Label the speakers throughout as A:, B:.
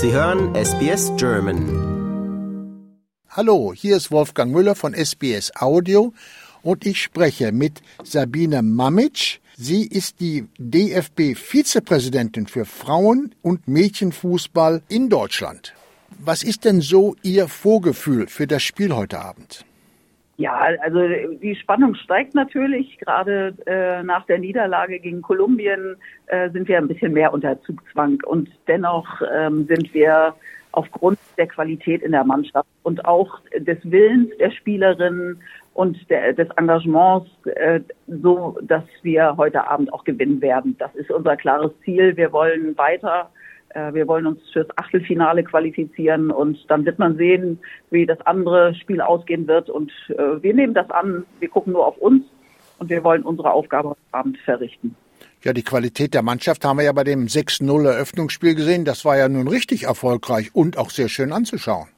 A: Sie hören SBS German.
B: Hallo, hier ist Wolfgang Müller von SBS Audio und ich spreche mit Sabine Mamic. Sie ist die DFB-Vizepräsidentin für Frauen- und Mädchenfußball in Deutschland. Was ist denn so Ihr Vorgefühl für das Spiel heute Abend?
C: Ja, also die Spannung steigt natürlich. Gerade äh, nach der Niederlage gegen Kolumbien äh, sind wir ein bisschen mehr unter Zugzwang. Und dennoch ähm, sind wir aufgrund der Qualität in der Mannschaft und auch des Willens der Spielerinnen und der, des Engagements äh, so, dass wir heute Abend auch gewinnen werden. Das ist unser klares Ziel. Wir wollen weiter wir wollen uns fürs Achtelfinale qualifizieren und dann wird man sehen, wie das andere Spiel ausgehen wird. Und äh, wir nehmen das an, wir gucken nur auf uns und wir wollen unsere Aufgabe heute Abend verrichten.
B: Ja, die Qualität der Mannschaft haben wir ja bei dem 6-0 Eröffnungsspiel gesehen. Das war ja nun richtig erfolgreich und auch sehr schön anzuschauen.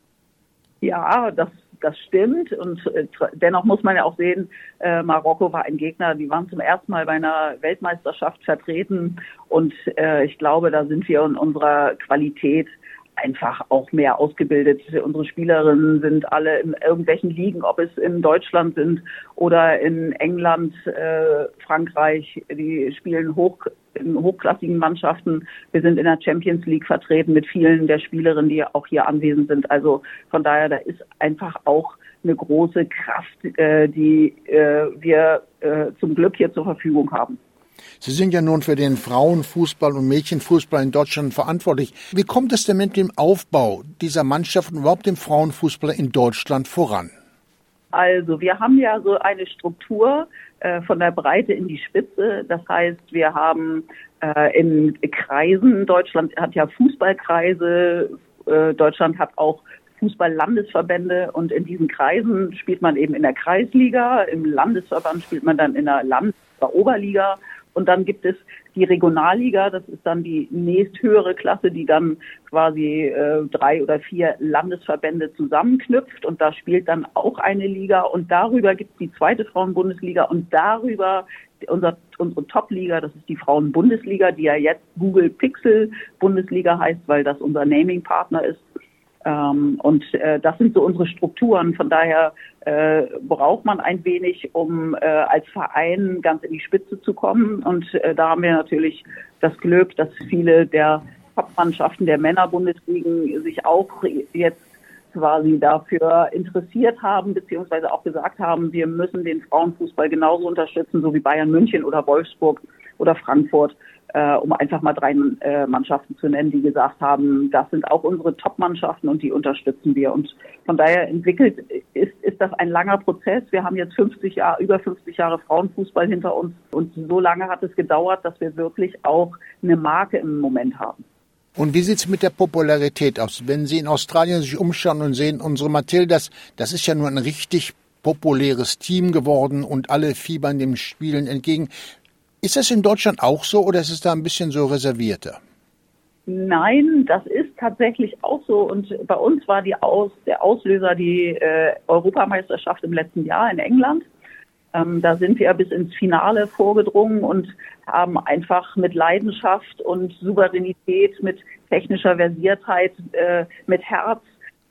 C: Ja, das das stimmt. Und äh, dennoch muss man ja auch sehen, äh, Marokko war ein Gegner, die waren zum ersten Mal bei einer Weltmeisterschaft vertreten. Und äh, ich glaube, da sind wir in unserer Qualität einfach auch mehr ausgebildet. Unsere Spielerinnen sind alle in irgendwelchen Ligen, ob es in Deutschland sind oder in England, äh, Frankreich. Die spielen hoch in hochklassigen Mannschaften. Wir sind in der Champions League vertreten mit vielen der Spielerinnen, die auch hier anwesend sind. Also von daher, da ist einfach auch eine große Kraft, äh, die äh, wir äh, zum Glück hier zur Verfügung haben.
B: Sie sind ja nun für den Frauenfußball und Mädchenfußball in Deutschland verantwortlich. Wie kommt es denn mit dem Aufbau dieser Mannschaft und überhaupt dem Frauenfußball in Deutschland voran?
C: Also wir haben ja so eine Struktur äh, von der Breite in die Spitze. Das heißt, wir haben äh, in Kreisen, Deutschland hat ja Fußballkreise, äh, Deutschland hat auch Fußball-Landesverbände und in diesen Kreisen spielt man eben in der Kreisliga, im Landesverband spielt man dann in der Land- oder Oberliga und dann gibt es die Regionalliga, das ist dann die nächsthöhere Klasse, die dann quasi äh, drei oder vier Landesverbände zusammenknüpft. Und da spielt dann auch eine Liga. Und darüber gibt es die zweite Frauenbundesliga. Und darüber unser, unsere Top-Liga, das ist die Frauenbundesliga, die ja jetzt Google Pixel Bundesliga heißt, weil das unser Naming-Partner ist. Ähm, und äh, das sind so unsere Strukturen. Von daher äh, braucht man ein wenig, um äh, als Verein ganz in die Spitze zu kommen. Und äh, da haben wir natürlich das Glück, dass viele der Top-Mannschaften der Männerbundesligen sich auch jetzt quasi dafür interessiert haben, beziehungsweise auch gesagt haben, wir müssen den Frauenfußball genauso unterstützen, so wie Bayern München oder Wolfsburg oder Frankfurt äh, um einfach mal drei äh, Mannschaften zu nennen, die gesagt haben, das sind auch unsere Top-Mannschaften und die unterstützen wir. Und von daher entwickelt ist, ist das ein langer Prozess. Wir haben jetzt 50 Jahre, über 50 Jahre Frauenfußball hinter uns und so lange hat es gedauert, dass wir wirklich auch eine Marke im Moment haben.
B: Und wie sieht's mit der Popularität aus? Wenn Sie in Australien sich umschauen und sehen, unsere Matildas, das ist ja nur ein richtig populäres Team geworden und alle fiebern dem Spielen entgegen. Ist das in Deutschland auch so oder ist es da ein bisschen so reservierter?
C: Nein, das ist tatsächlich auch so. Und bei uns war Aus, der Auslöser die äh, Europameisterschaft im letzten Jahr in England. Ähm, da sind wir bis ins Finale vorgedrungen und haben einfach mit Leidenschaft und Souveränität, mit technischer Versiertheit, äh, mit Herz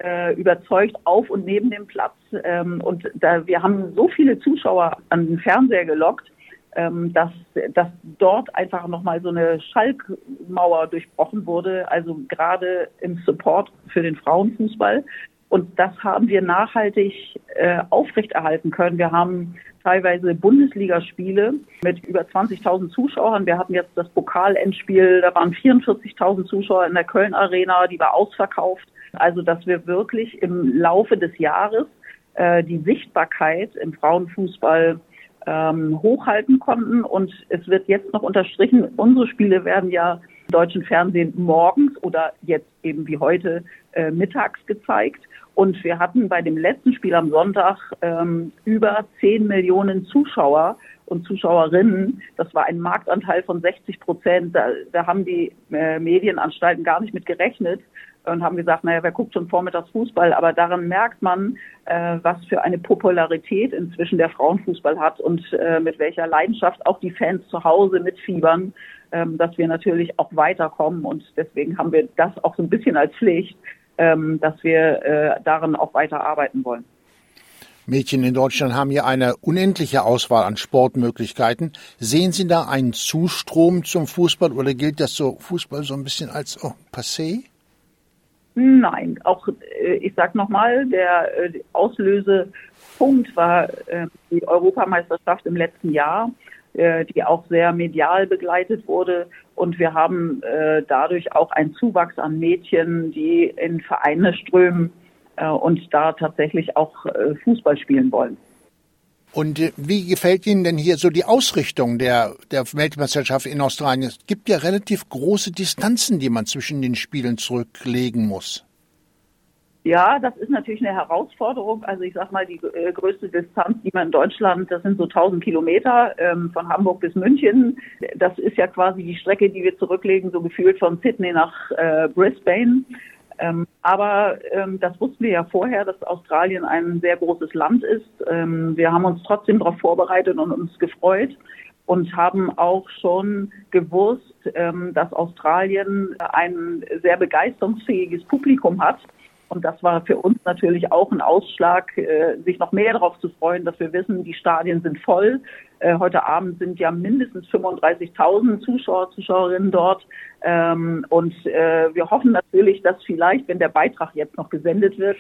C: äh, überzeugt auf und neben dem Platz. Ähm, und da, wir haben so viele Zuschauer an den Fernseher gelockt, ähm, dass, dass dort einfach nochmal so eine Schalkmauer durchbrochen wurde, also gerade im Support für den Frauenfußball. Und das haben wir nachhaltig äh, aufrechterhalten können. Wir haben teilweise Bundesligaspiele mit über 20.000 Zuschauern. Wir hatten jetzt das Pokalendspiel, da waren 44.000 Zuschauer in der Köln Arena, die war ausverkauft. Also, dass wir wirklich im Laufe des Jahres äh, die Sichtbarkeit im Frauenfußball ähm, hochhalten konnten. Und es wird jetzt noch unterstrichen, unsere Spiele werden ja im deutschen Fernsehen morgens oder jetzt eben wie heute äh, mittags gezeigt. Und wir hatten bei dem letzten Spiel am Sonntag ähm, über 10 Millionen Zuschauer und Zuschauerinnen. Das war ein Marktanteil von 60 Prozent. Da, da haben die äh, Medienanstalten gar nicht mit gerechnet. und haben gesagt, naja, wer guckt schon vormittags Fußball? Aber daran merkt man, äh, was für eine Popularität inzwischen der Frauenfußball hat und äh, mit welcher Leidenschaft auch die Fans zu Hause mitfiebern, ähm, dass wir natürlich auch weiterkommen. Und deswegen haben wir das auch so ein bisschen als Pflicht, ähm, dass wir äh, darin auch weiter arbeiten wollen.
B: Mädchen in Deutschland haben ja eine unendliche Auswahl an Sportmöglichkeiten. Sehen Sie da einen Zustrom zum Fußball oder gilt das so Fußball so ein bisschen als oh, passé?
C: Nein, auch äh, ich sage nochmal, der äh, Auslösepunkt war äh, die Europameisterschaft im letzten Jahr, die auch sehr medial begleitet wurde. Und wir haben dadurch auch einen Zuwachs an Mädchen, die in Vereine strömen und da tatsächlich auch Fußball spielen wollen.
B: Und wie gefällt Ihnen denn hier so die Ausrichtung der, der Weltmeisterschaft in Australien? Es gibt ja relativ große Distanzen, die man zwischen den Spielen zurücklegen muss.
C: Ja, das ist natürlich eine Herausforderung. Also ich sag mal, die äh, größte Distanz, die man in Deutschland, das sind so 1000 Kilometer ähm, von Hamburg bis München. Das ist ja quasi die Strecke, die wir zurücklegen, so gefühlt von Sydney nach äh, Brisbane. Ähm, aber ähm, das wussten wir ja vorher, dass Australien ein sehr großes Land ist. Ähm, wir haben uns trotzdem darauf vorbereitet und uns gefreut und haben auch schon gewusst, ähm, dass Australien ein sehr begeisterungsfähiges Publikum hat und das war für uns natürlich auch ein Ausschlag, äh, sich noch mehr darauf zu freuen, dass wir wissen, die Stadien sind voll. Äh, heute Abend sind ja mindestens 35.000 Zuschauer, Zuschauerinnen dort. Ähm, und äh, wir hoffen natürlich, dass vielleicht, wenn der Beitrag jetzt noch gesendet wird,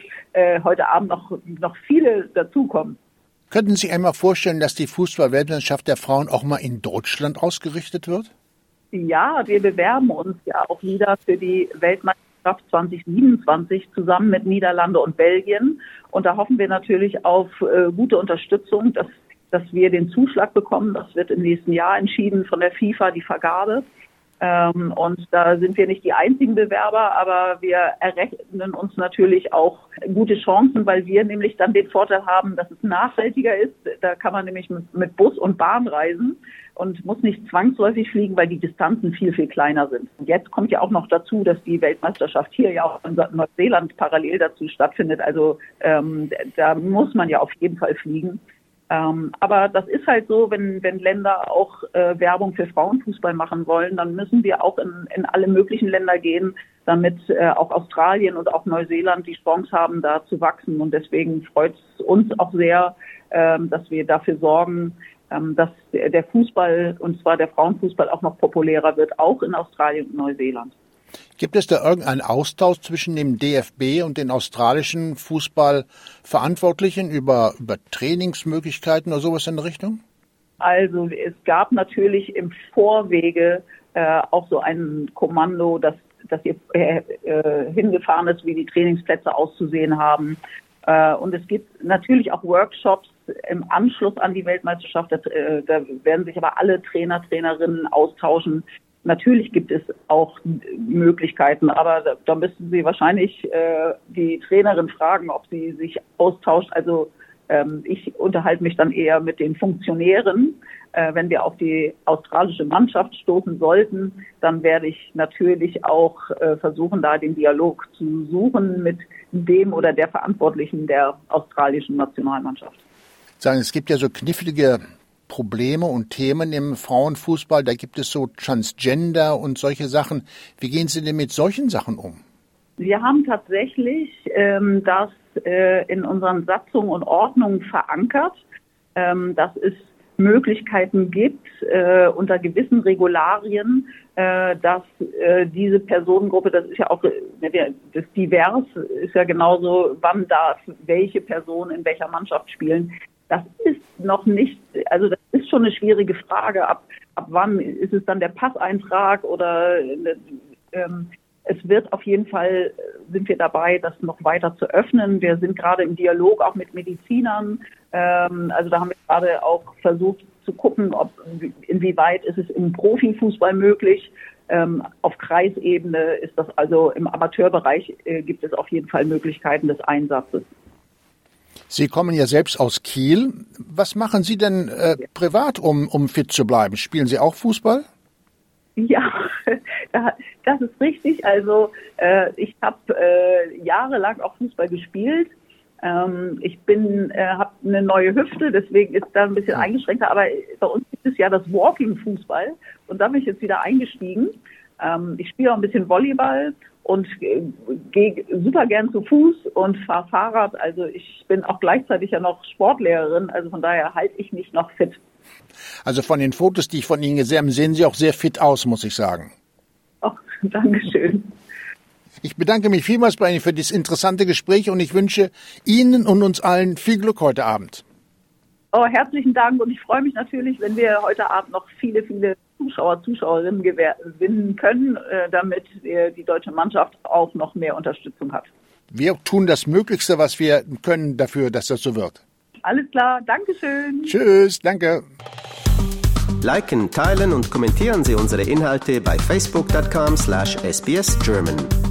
C: heute Abend noch, noch viele dazukommen.
B: Könnten Sie einmal vorstellen, dass die Fußball-Weltmeisterschaft der Frauen auch mal in Deutschland ausgerichtet wird?
C: Ja, wir bewerben uns ja auch wieder für die Weltmeisterschaft 2027 zusammen mit Niederlande und Belgien. Und da hoffen wir natürlich auf äh, gute Unterstützung, dass, dass wir den Zuschlag bekommen. Das wird im nächsten Jahr entschieden von der FIFA, die Vergabe. Ähm, und da sind wir nicht die einzigen Bewerber, aber wir errechnen uns natürlich auch gute Chancen, weil wir nämlich dann den Vorteil haben, dass es nachhaltiger ist. Da kann man nämlich mit, mit Bus und Bahn reisen und muss nicht zwangsläufig fliegen, weil die Distanzen viel, viel kleiner sind. Und jetzt kommt ja auch noch dazu, dass die Weltmeisterschaft hier ja auch in Neuseeland parallel dazu stattfindet. Also ähm, da muss man ja auf jeden Fall fliegen. Ähm, aber das ist halt so, wenn, wenn Länder auch äh, Werbung für Frauenfußball machen wollen, dann müssen wir auch in, in alle möglichen Länder gehen, damit äh, auch Australien und auch Neuseeland die Chance haben, da zu wachsen. Und deswegen freut es uns auch sehr, ähm, dass wir dafür sorgen, ähm, dass der Fußball, und zwar der Frauenfußball, auch noch populärer wird, auch in Australien und Neuseeland.
B: Gibt es da irgendeinen Austausch zwischen dem DFB und den australischen Fußballverantwortlichen über, über Trainingsmöglichkeiten oder sowas in der Richtung?
C: Also es gab natürlich im Vorwege äh, auch so ein Kommando, dass, dass hier äh, äh, hingefahren ist, wie die Trainingsplätze auszusehen haben. Äh, und es gibt natürlich auch Workshops im Anschluss an die Weltmeisterschaft. Da, äh, da werden sich aber alle Trainer, Trainerinnen austauschen, Natürlich gibt es auch Möglichkeiten, aber da, da müssten Sie wahrscheinlich äh, die Trainerin fragen, ob sie sich austauscht. Also ähm, ich unterhalte mich dann eher mit den Funktionären. Äh, wenn wir auf die australische Mannschaft stoßen sollten, dann werde ich natürlich auch äh, versuchen, da den Dialog zu suchen mit dem oder der Verantwortlichen der australischen Nationalmannschaft.
B: Sagen, es gibt ja so knifflige Probleme und Themen im Frauenfußball. Da gibt es so Transgender und solche Sachen. Wie gehen Sie denn mit solchen Sachen um?
C: Wir haben tatsächlich ähm, das äh, in unseren Satzungen und Ordnungen verankert, ähm, dass es Möglichkeiten gibt, äh, unter gewissen Regularien, äh, dass äh, diese Personengruppe, das ist ja auch äh, das divers, ist ja genauso, wann darf welche Person in welcher Mannschaft spielen. Das ist noch nicht, also das ist schon eine schwierige Frage. Ab, ab wann ist es dann der Passeintrag oder ähm, es wird auf jeden Fall, sind wir dabei, das noch weiter zu öffnen. Wir sind gerade im Dialog auch mit Medizinern. Ähm, also da haben wir gerade auch versucht zu gucken, ob inwieweit ist es im Profifußball möglich. Ähm, auf Kreisebene ist das also im Amateurbereich äh, gibt es auf jeden Fall Möglichkeiten des Einsatzes.
B: Sie kommen ja selbst aus Kiel. Was machen Sie denn äh, privat, um, um fit zu bleiben? Spielen Sie auch Fußball?
C: Ja, das ist richtig. Also äh, ich habe äh, jahrelang auch Fußball gespielt. Ähm, ich bin, äh, habe eine neue Hüfte, deswegen ist da ein bisschen eingeschränkter. Aber bei uns gibt es ja das Walking-Fußball und da bin ich jetzt wieder eingestiegen. Ähm, ich spiele auch ein bisschen Volleyball und äh, gehe super gern zu Fuß und fahre Fahrrad. Also ich bin auch gleichzeitig ja noch Sportlehrerin, also von daher halte ich mich noch fit.
B: Also von den Fotos, die ich von Ihnen gesehen habe, sehen Sie auch sehr fit aus, muss ich sagen.
C: Ach, Dankeschön.
B: Ich bedanke mich vielmals bei Ihnen für dieses interessante Gespräch und ich wünsche Ihnen und uns allen viel Glück heute Abend.
C: Oh, herzlichen Dank und ich freue mich natürlich, wenn wir heute Abend noch viele, viele Zuschauer, Zuschauerinnen gewinnen können, äh, damit die deutsche Mannschaft auch noch mehr Unterstützung hat.
B: Wir tun das Möglichste, was wir können dafür, dass das so wird.
C: Alles klar, Dankeschön.
B: Tschüss, danke.
A: Liken, teilen und kommentieren Sie unsere Inhalte bei facebook.com/sbsgerman.